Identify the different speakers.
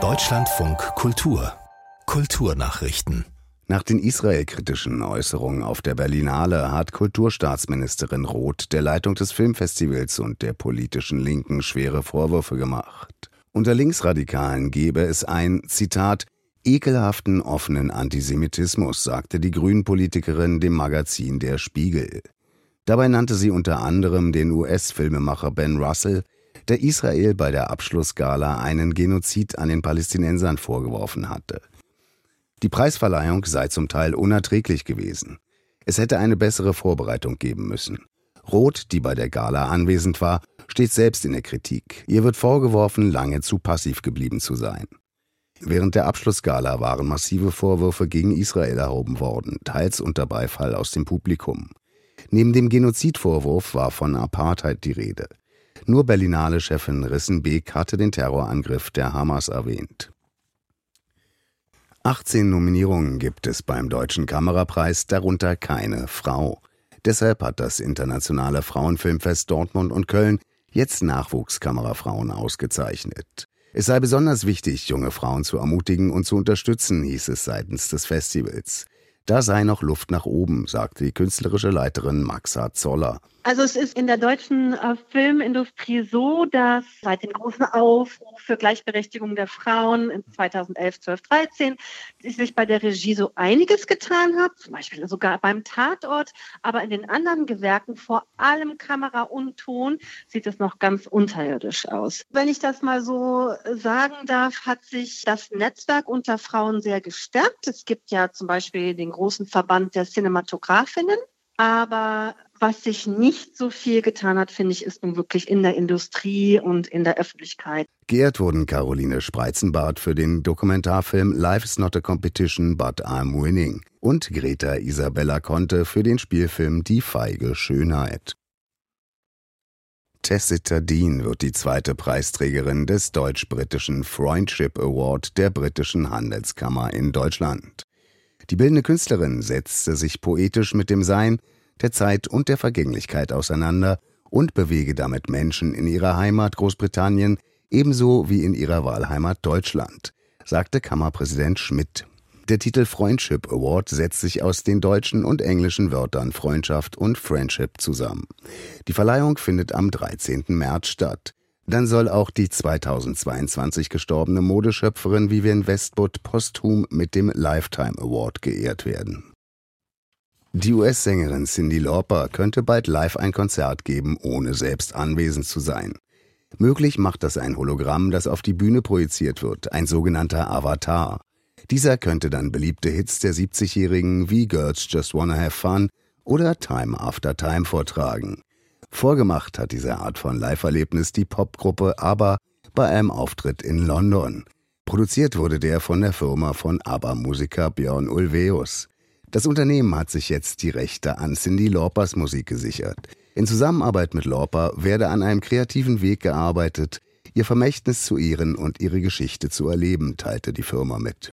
Speaker 1: Deutschlandfunk Kultur Kulturnachrichten
Speaker 2: nach den israelkritischen Äußerungen auf der Berlinale hat Kulturstaatsministerin Roth der Leitung des Filmfestivals und der politischen Linken schwere Vorwürfe gemacht. Unter Linksradikalen gebe es ein, Zitat, ekelhaften offenen Antisemitismus, sagte die Grünen-Politikerin dem Magazin Der Spiegel. Dabei nannte sie unter anderem den US-Filmemacher Ben Russell, der Israel bei der Abschlussgala einen Genozid an den Palästinensern vorgeworfen hatte. Die Preisverleihung sei zum Teil unerträglich gewesen. Es hätte eine bessere Vorbereitung geben müssen. Roth, die bei der Gala anwesend war, steht selbst in der Kritik. Ihr wird vorgeworfen, lange zu passiv geblieben zu sein. Während der Abschlussgala waren massive Vorwürfe gegen Israel erhoben worden, teils unter Beifall aus dem Publikum. Neben dem Genozidvorwurf war von Apartheid die Rede. Nur Berlinale-Chefin Rissenbeek hatte den Terrorangriff der Hamas erwähnt. 18 Nominierungen gibt es beim Deutschen Kamerapreis, darunter keine Frau. Deshalb hat das Internationale Frauenfilmfest Dortmund und Köln jetzt Nachwuchskamerafrauen ausgezeichnet. Es sei besonders wichtig, junge Frauen zu ermutigen und zu unterstützen, hieß es seitens des Festivals. Da sei noch Luft nach oben, sagte die künstlerische Leiterin Maxa Zoller.
Speaker 3: Also es ist in der deutschen äh, Filmindustrie so, dass seit dem großen Aufruf für Gleichberechtigung der Frauen in 2011, 12, 13 sich bei der Regie so einiges getan hat, zum Beispiel sogar beim Tatort, aber in den anderen Gewerken, vor allem Kamera und Ton, sieht es noch ganz unterirdisch aus. Wenn ich das mal so sagen darf, hat sich das Netzwerk unter Frauen sehr gestärkt. Es gibt ja zum Beispiel den großen Verband der Cinematografinnen, aber was sich nicht so viel getan hat, finde ich, ist nun wirklich in der Industrie und in der Öffentlichkeit.
Speaker 2: Geehrt wurden Caroline Spreizenbart für den Dokumentarfilm Life is not a competition, but I'm winning und Greta Isabella Conte für den Spielfilm Die feige Schönheit. Tessita Dean wird die zweite Preisträgerin des deutsch-britischen Friendship Award der britischen Handelskammer in Deutschland. Die bildende Künstlerin setzte sich poetisch mit dem Sein, der Zeit und der Vergänglichkeit auseinander und bewege damit Menschen in ihrer Heimat Großbritannien ebenso wie in ihrer Wahlheimat Deutschland, sagte Kammerpräsident Schmidt. Der Titel Friendship Award setzt sich aus den deutschen und englischen Wörtern Freundschaft und Friendship zusammen. Die Verleihung findet am 13. März statt. Dann soll auch die 2022 gestorbene Modeschöpferin Vivienne Westwood posthum mit dem Lifetime Award geehrt werden. Die US-Sängerin Cindy Lauper könnte bald live ein Konzert geben, ohne selbst anwesend zu sein. Möglich macht das ein Hologramm, das auf die Bühne projiziert wird, ein sogenannter Avatar. Dieser könnte dann beliebte Hits der 70-Jährigen wie Girls Just Wanna Have Fun oder Time After Time vortragen. Vorgemacht hat diese Art von Live-Erlebnis die Popgruppe ABBA bei einem Auftritt in London. Produziert wurde der von der Firma von ABBA-Musiker Björn Ulveus. Das Unternehmen hat sich jetzt die Rechte an Cindy Laupers Musik gesichert. In Zusammenarbeit mit Lauper werde an einem kreativen Weg gearbeitet, ihr Vermächtnis zu ehren und ihre Geschichte zu erleben, teilte die Firma mit.